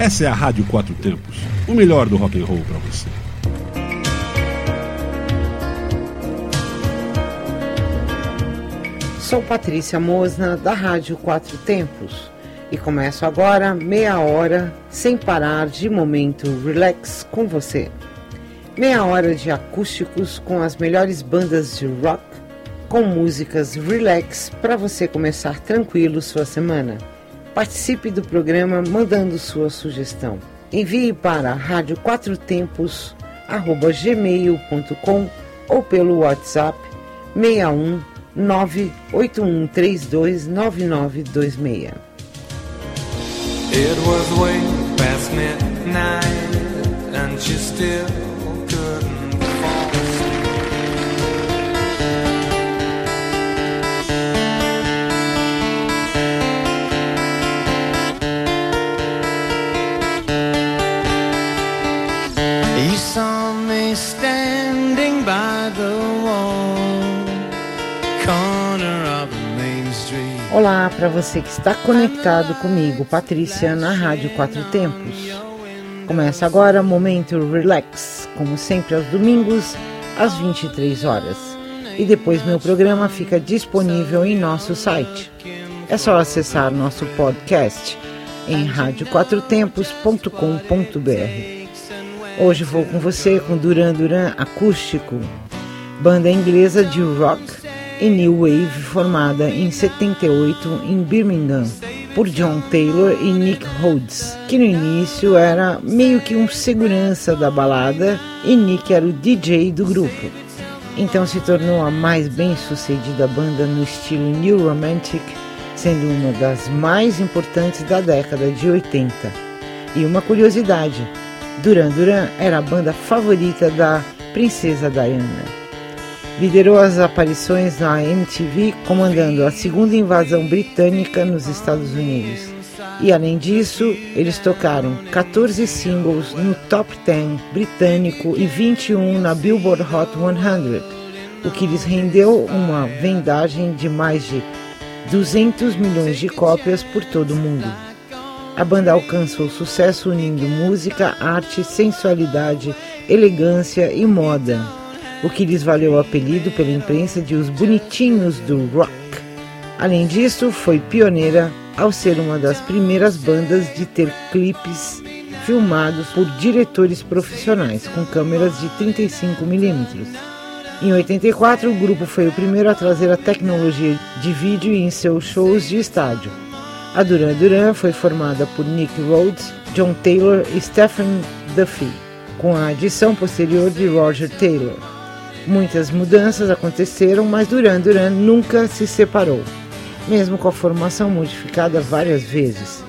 Essa é a Rádio Quatro Tempos, o melhor do rock and roll para você. Sou Patrícia Mosna, da Rádio Quatro Tempos, e começo agora meia hora sem parar de momento relax com você. Meia hora de acústicos com as melhores bandas de rock, com músicas relax para você começar tranquilo sua semana. Participe do programa mandando sua sugestão. Envie para rádio quatro tempos gmail.com ou pelo WhatsApp 61 981329926. It was way past midnight and she still Olá para você que está conectado comigo, Patrícia, na Rádio Quatro Tempos. Começa agora o Momento Relax, como sempre aos domingos, às 23 horas. E depois meu programa fica disponível em nosso site. É só acessar nosso podcast em radioquatrotempos.com.br. Hoje vou com você com Duran Duran Acústico, banda inglesa de rock e new wave formada em 78 em Birmingham por John Taylor e Nick Rhodes, que no início era meio que um segurança da balada e Nick era o DJ do grupo. Então se tornou a mais bem-sucedida banda no estilo New Romantic, sendo uma das mais importantes da década de 80. E uma curiosidade, Duran Duran era a banda favorita da princesa Diana. Liderou as aparições na MTV, comandando a segunda invasão britânica nos Estados Unidos. E além disso, eles tocaram 14 singles no Top 10 britânico e 21 na Billboard Hot 100, o que lhes rendeu uma vendagem de mais de 200 milhões de cópias por todo o mundo. A banda alcançou sucesso unindo música, arte, sensualidade, elegância e moda, o que lhes valeu o apelido pela imprensa de os bonitinhos do rock. Além disso, foi pioneira ao ser uma das primeiras bandas de ter clipes filmados por diretores profissionais com câmeras de 35 mm. Em 84, o grupo foi o primeiro a trazer a tecnologia de vídeo em seus shows de estádio. A Duran Duran foi formada por Nick Rhodes, John Taylor e Stephen Duffy, com a adição posterior de Roger Taylor. Muitas mudanças aconteceram, mas Duran Duran nunca se separou, mesmo com a formação modificada várias vezes.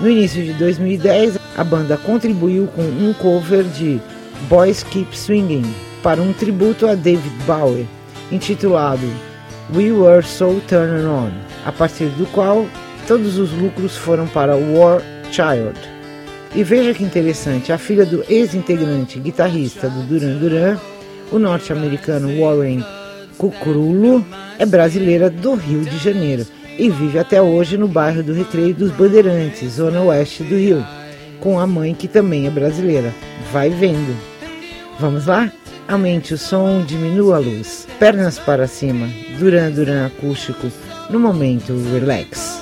No início de 2010, a banda contribuiu com um cover de Boys Keep Swinging para um tributo a David Bowie, intitulado We Were So Turned On, a partir do qual todos os lucros foram para War Child. E veja que interessante, a filha do ex-integrante guitarrista do Duran Duran, o norte-americano Warren Cucurulo, é brasileira do Rio de Janeiro e vive até hoje no bairro do Recreio dos Bandeirantes, zona oeste do Rio, com a mãe que também é brasileira. Vai vendo. Vamos lá? Aumente o som, diminua a luz. Pernas para cima. Duran Duran acústico. No momento, relax.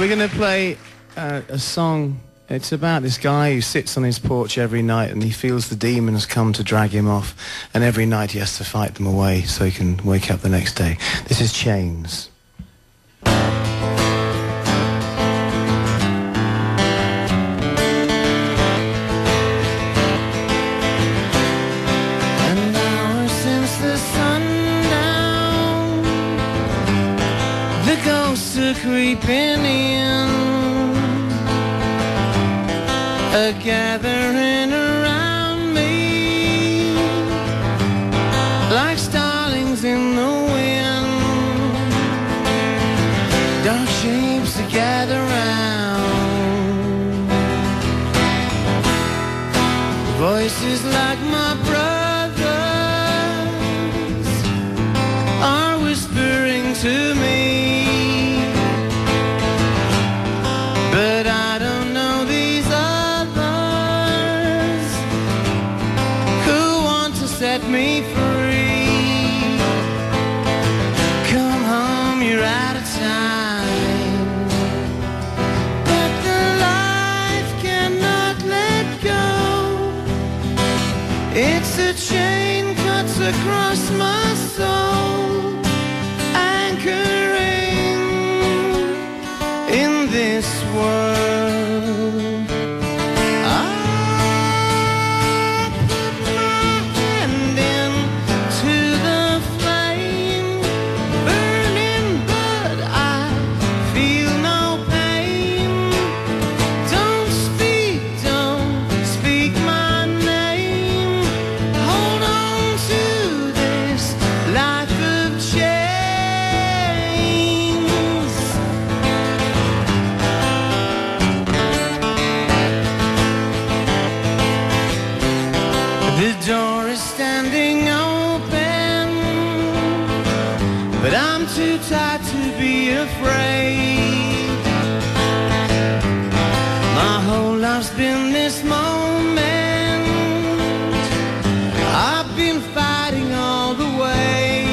we're going to play uh, a song. It's about this guy who sits on his porch every night and he feels the demons come to drag him off. And every night he has to fight them away so he can wake up the next day. This is Chains. creeping in, a gathering. chain cuts across my soul. to be afraid. My whole life's been this moment. I've been fighting all the way.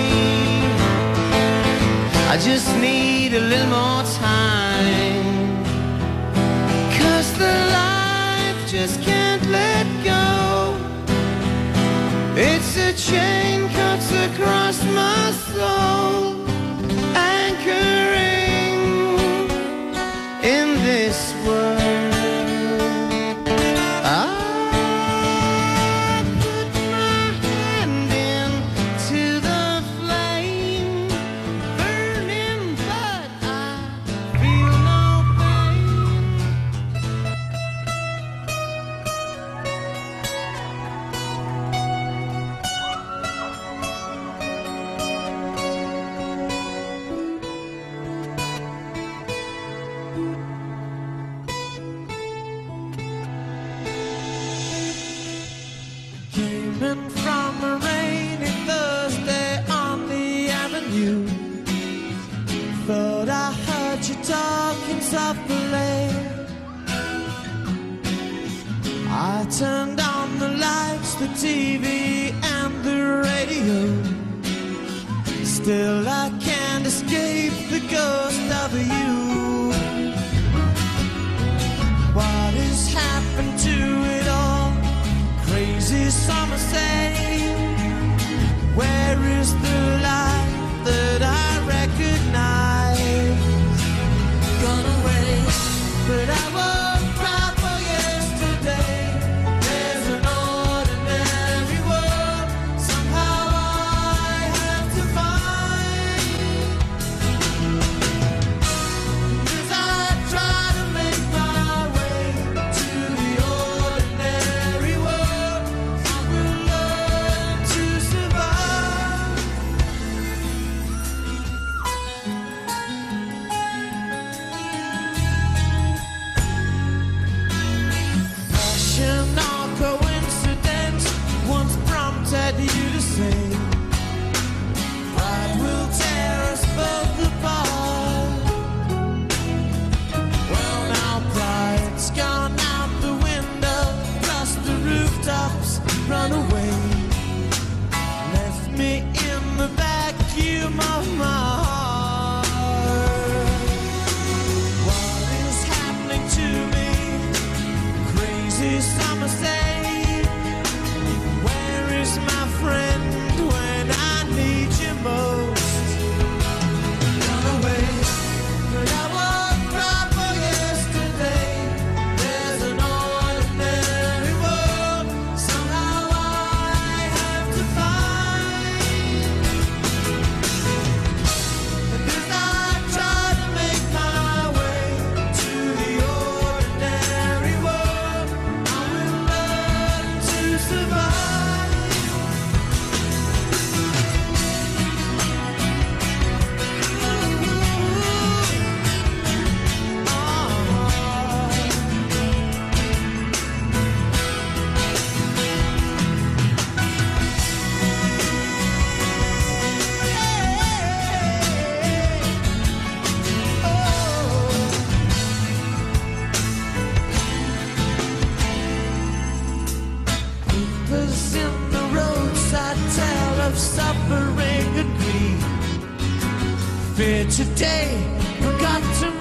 I just need a little more time. Cause the life just can't let go. It's a chain cuts across my soul. here today, forgotten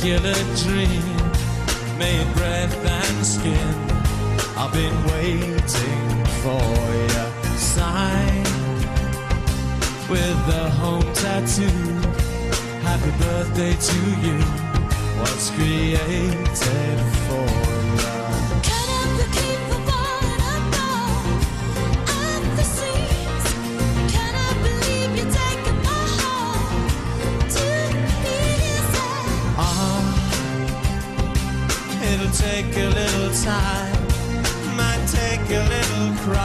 killer dream made breath and skin. I've been waiting for your sign with the home tattoo. Happy birthday to you. What's created for? take a little time, might take a little cry.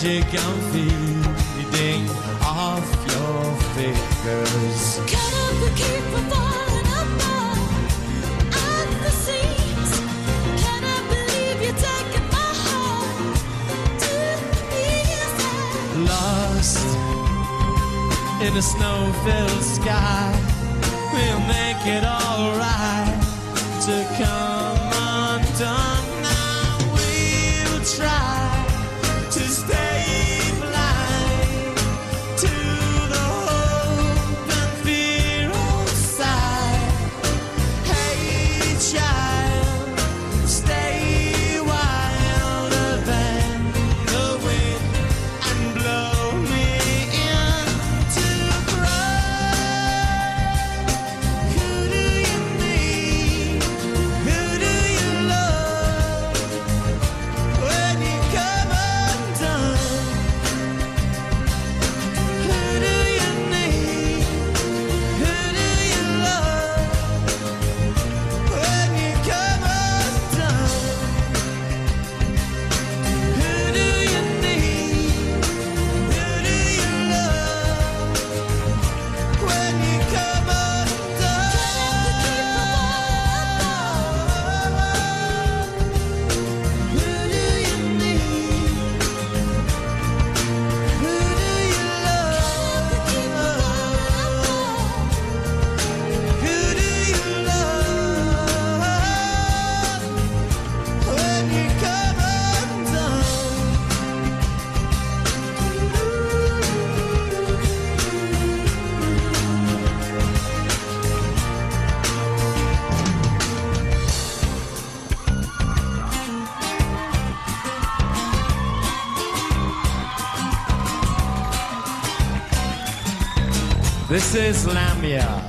Magic I'm feeding off your fingers? Cut up the keep from falling apart at the seams. Can I believe you're taking my heart to pieces? Lost in a snow-filled sky, we'll make it alright to come undone. This is Lambia.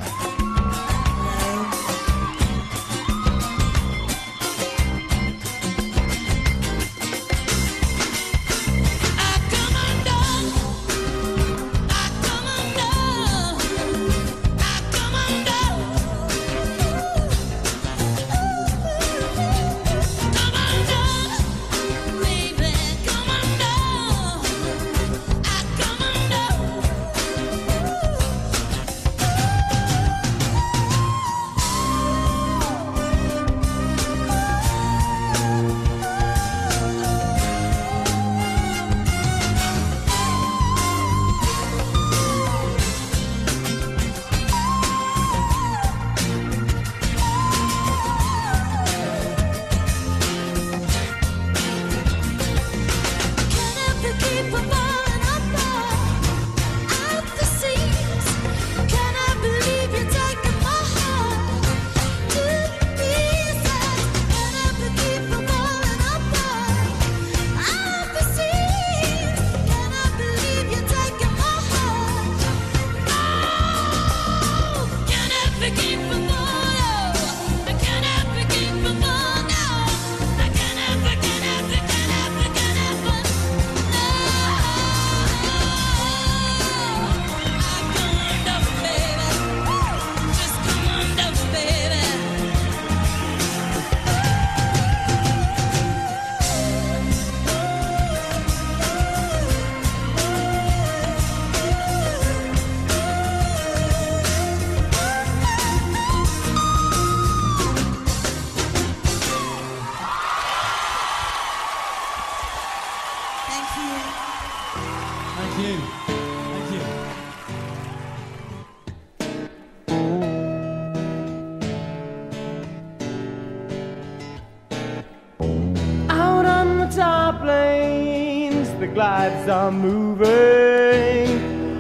are moving,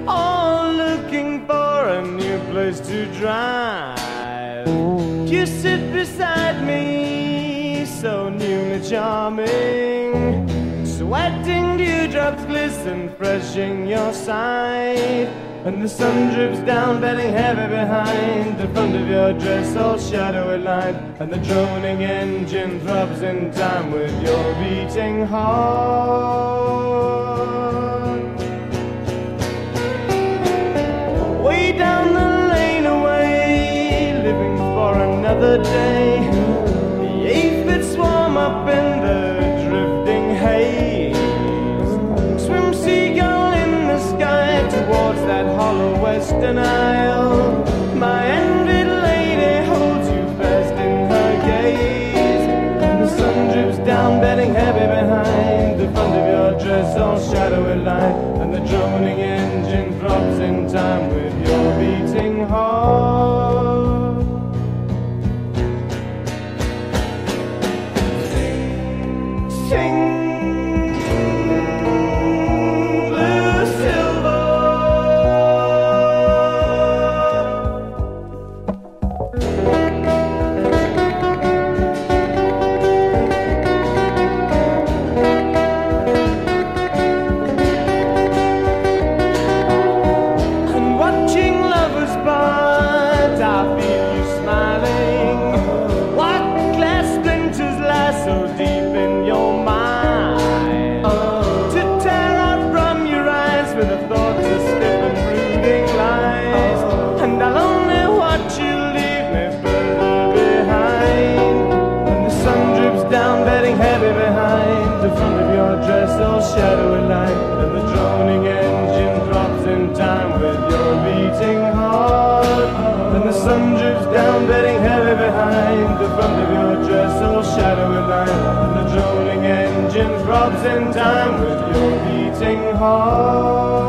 all looking for a new place to drive. You sit beside me, so newly charming. Sweating dewdrops glisten, fresh in your sight. And the sun drips down, bedding heavy behind the front of your dress, all shadowy light. And the droning engine throbs in time with your beating heart. down the lane away, living for another day. The aphids swarm up in the drifting haze. Swim seagull in the sky towards that hollow western isle. My envied lady holds you fast in her gaze. The sun drips down, bedding heavy behind the front of your dress, all shadowy light, and the droning engine comes in time with your beating heart. sing high.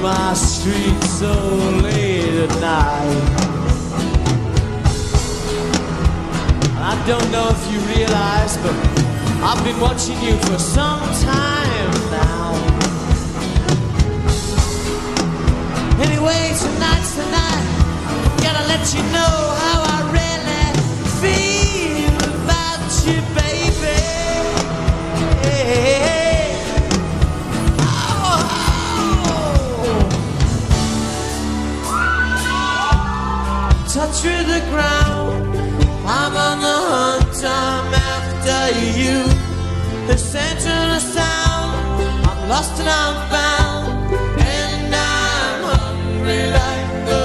My street so late at night. I don't know if you realize, but I've been watching you for some time now. Anyway, tonight's the night. Gotta let you know how I With the ground. I'm on the hunt. I'm after you. The center of sound. I'm lost and I'm found. And I'm hungry like the.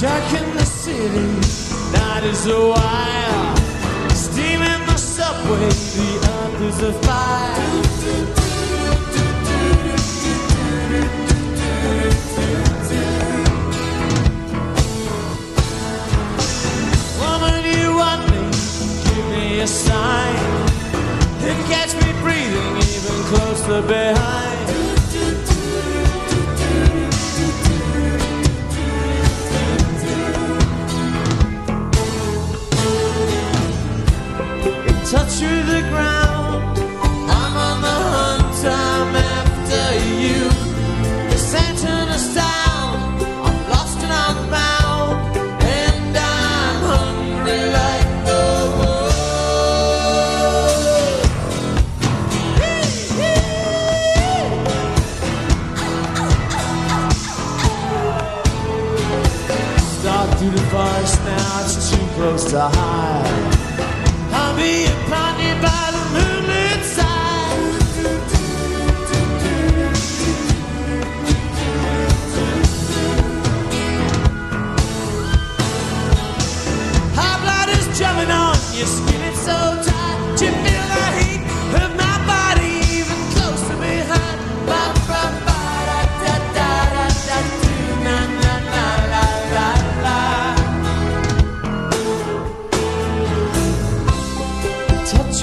Dark in the city, night is a touch through the ground.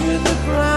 to the ground.